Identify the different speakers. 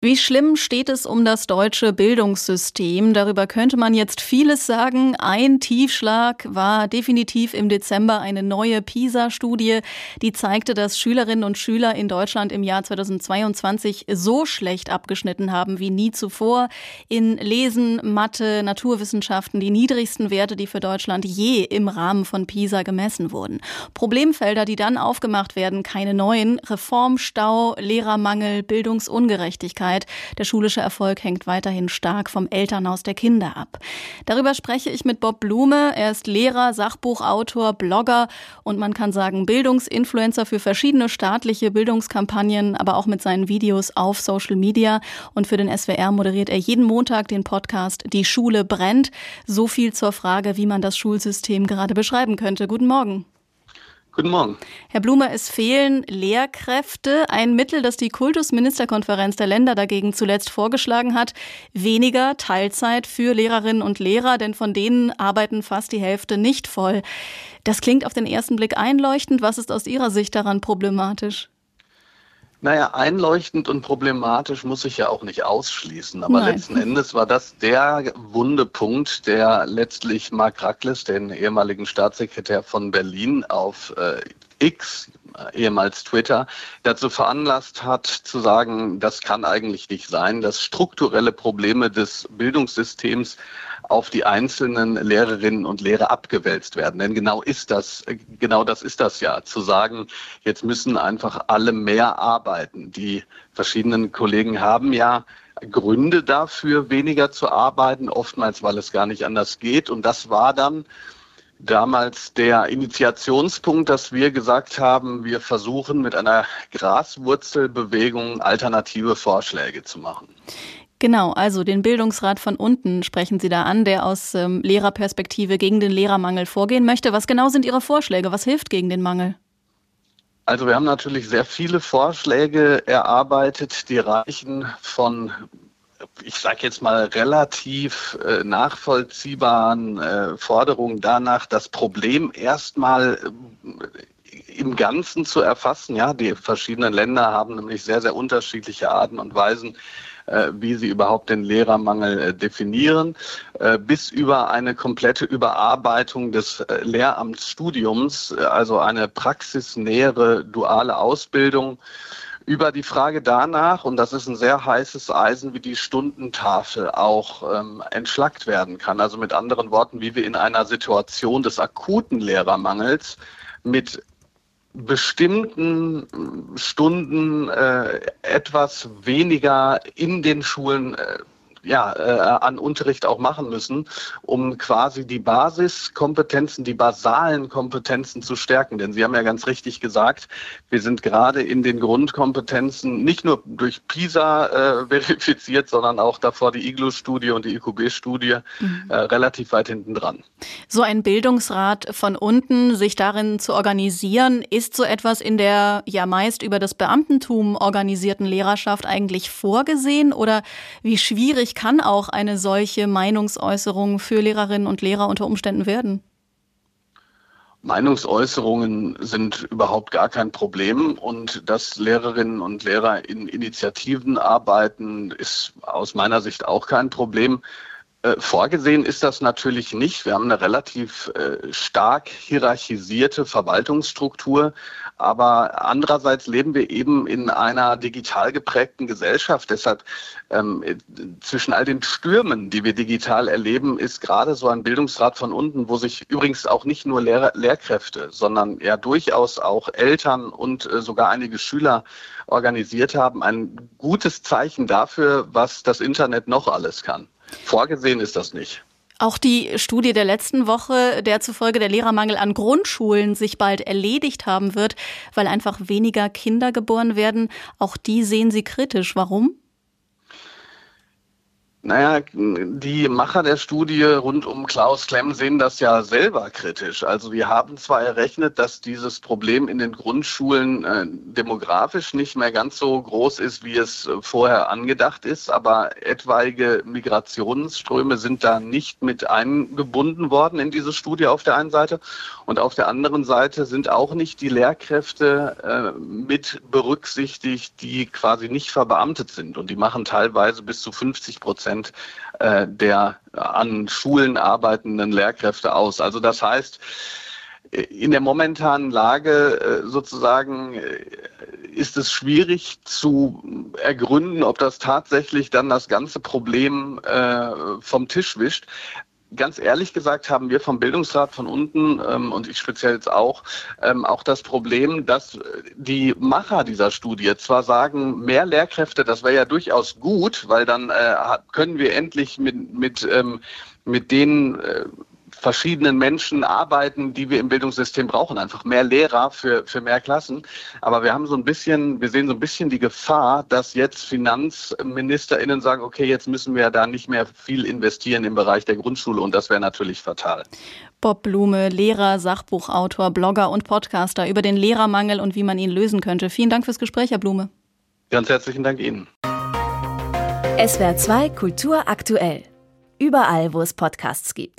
Speaker 1: Wie schlimm steht es um das deutsche Bildungssystem? Darüber könnte man jetzt vieles sagen. Ein Tiefschlag war definitiv im Dezember eine neue PISA-Studie, die zeigte, dass Schülerinnen und Schüler in Deutschland im Jahr 2022 so schlecht abgeschnitten haben wie nie zuvor. In Lesen, Mathe, Naturwissenschaften die niedrigsten Werte, die für Deutschland je im Rahmen von PISA gemessen wurden. Problemfelder, die dann aufgemacht werden, keine neuen. Reformstau, Lehrermangel, Bildungsungerechtigkeit. Zeit. Der schulische Erfolg hängt weiterhin stark vom Elternhaus der Kinder ab. Darüber spreche ich mit Bob Blume. Er ist Lehrer, Sachbuchautor, Blogger und man kann sagen Bildungsinfluencer für verschiedene staatliche Bildungskampagnen, aber auch mit seinen Videos auf Social Media. Und für den SWR moderiert er jeden Montag den Podcast Die Schule brennt. So viel zur Frage, wie man das Schulsystem gerade beschreiben könnte. Guten Morgen.
Speaker 2: Guten Morgen.
Speaker 1: Herr Blume, es fehlen Lehrkräfte. Ein Mittel, das die Kultusministerkonferenz der Länder dagegen zuletzt vorgeschlagen hat. Weniger Teilzeit für Lehrerinnen und Lehrer, denn von denen arbeiten fast die Hälfte nicht voll. Das klingt auf den ersten Blick einleuchtend. Was ist aus Ihrer Sicht daran problematisch?
Speaker 2: Naja, einleuchtend und problematisch muss ich ja auch nicht ausschließen. Aber Nein. letzten Endes war das der wunde Punkt, der letztlich Mark Rackles, den ehemaligen Staatssekretär von Berlin, auf äh, X, äh, ehemals Twitter, dazu veranlasst hat, zu sagen, das kann eigentlich nicht sein, dass strukturelle Probleme des Bildungssystems auf die einzelnen Lehrerinnen und Lehrer abgewälzt werden. Denn genau ist das, genau das ist das ja, zu sagen, jetzt müssen einfach alle mehr arbeiten. Die verschiedenen Kollegen haben ja Gründe dafür, weniger zu arbeiten, oftmals, weil es gar nicht anders geht. Und das war dann damals der Initiationspunkt, dass wir gesagt haben, wir versuchen mit einer Graswurzelbewegung alternative Vorschläge zu machen.
Speaker 1: Genau, also den Bildungsrat von unten sprechen Sie da an, der aus ähm, Lehrerperspektive gegen den Lehrermangel vorgehen möchte. Was genau sind Ihre Vorschläge? Was hilft gegen den Mangel?
Speaker 2: Also wir haben natürlich sehr viele Vorschläge erarbeitet, die reichen von ich sage jetzt mal, relativ äh, nachvollziehbaren äh, Forderungen danach, das Problem erstmal äh, im Ganzen zu erfassen. Ja, die verschiedenen Länder haben nämlich sehr, sehr unterschiedliche Arten und Weisen, wie sie überhaupt den Lehrermangel äh, definieren, äh, bis über eine komplette Überarbeitung des Lehramtsstudiums, also eine praxisnähere duale Ausbildung über die Frage danach, und das ist ein sehr heißes Eisen, wie die Stundentafel auch ähm, entschlackt werden kann. Also mit anderen Worten, wie wir in einer Situation des akuten Lehrermangels mit bestimmten Stunden äh, etwas weniger in den Schulen äh, ja, äh, an Unterricht auch machen müssen, um quasi die Basiskompetenzen, die basalen Kompetenzen zu stärken. Denn Sie haben ja ganz richtig gesagt, wir sind gerade in den Grundkompetenzen nicht nur durch PISA äh, verifiziert, sondern auch davor die IGLO-Studie und die IQB-Studie mhm. äh, relativ weit hinten dran.
Speaker 1: So ein Bildungsrat von unten, sich darin zu organisieren, ist so etwas in der ja meist über das Beamtentum organisierten Lehrerschaft eigentlich vorgesehen oder wie schwierig kann auch eine solche Meinungsäußerung für Lehrerinnen und Lehrer unter Umständen werden?
Speaker 2: Meinungsäußerungen sind überhaupt gar kein Problem und dass Lehrerinnen und Lehrer in Initiativen arbeiten, ist aus meiner Sicht auch kein Problem. Äh, vorgesehen ist das natürlich nicht. Wir haben eine relativ äh, stark hierarchisierte Verwaltungsstruktur, aber andererseits leben wir eben in einer digital geprägten Gesellschaft. Deshalb ähm, zwischen all den Stürmen, die wir digital erleben, ist gerade so ein Bildungsrat von unten, wo sich übrigens auch nicht nur Lehrer, Lehrkräfte, sondern ja durchaus auch Eltern und äh, sogar einige Schüler organisiert haben, ein gutes Zeichen dafür, was das Internet noch alles kann. Vorgesehen ist das nicht.
Speaker 1: Auch die Studie der letzten Woche, der zufolge der Lehrermangel an Grundschulen sich bald erledigt haben wird, weil einfach weniger Kinder geboren werden, auch die sehen Sie kritisch. Warum?
Speaker 2: Naja, die Macher der Studie rund um Klaus Klemm sehen das ja selber kritisch. Also wir haben zwar errechnet, dass dieses Problem in den Grundschulen äh, demografisch nicht mehr ganz so groß ist, wie es vorher angedacht ist, aber etwaige Migrationsströme sind da nicht mit eingebunden worden in diese Studie auf der einen Seite. Und auf der anderen Seite sind auch nicht die Lehrkräfte äh, mit berücksichtigt, die quasi nicht verbeamtet sind. Und die machen teilweise bis zu 50 Prozent Prozent äh, der an Schulen arbeitenden Lehrkräfte aus. Also das heißt, in der momentanen Lage äh, sozusagen äh, ist es schwierig zu ergründen, ob das tatsächlich dann das ganze Problem vom Tisch wischt ganz ehrlich gesagt haben wir vom Bildungsrat von unten ähm, und ich speziell jetzt auch ähm, auch das Problem, dass die Macher dieser Studie zwar sagen, mehr Lehrkräfte, das wäre ja durchaus gut, weil dann äh, können wir endlich mit mit ähm, mit den äh, verschiedenen Menschen arbeiten, die wir im Bildungssystem brauchen. Einfach mehr Lehrer für, für mehr Klassen. Aber wir haben so ein bisschen, wir sehen so ein bisschen die Gefahr, dass jetzt FinanzministerInnen sagen, okay, jetzt müssen wir da nicht mehr viel investieren im Bereich der Grundschule und das wäre natürlich fatal.
Speaker 1: Bob Blume, Lehrer, Sachbuchautor, Blogger und Podcaster über den Lehrermangel und wie man ihn lösen könnte. Vielen Dank fürs Gespräch, Herr Blume.
Speaker 2: Ganz herzlichen Dank Ihnen.
Speaker 3: SWR 2 Kultur aktuell. Überall, wo es Podcasts gibt.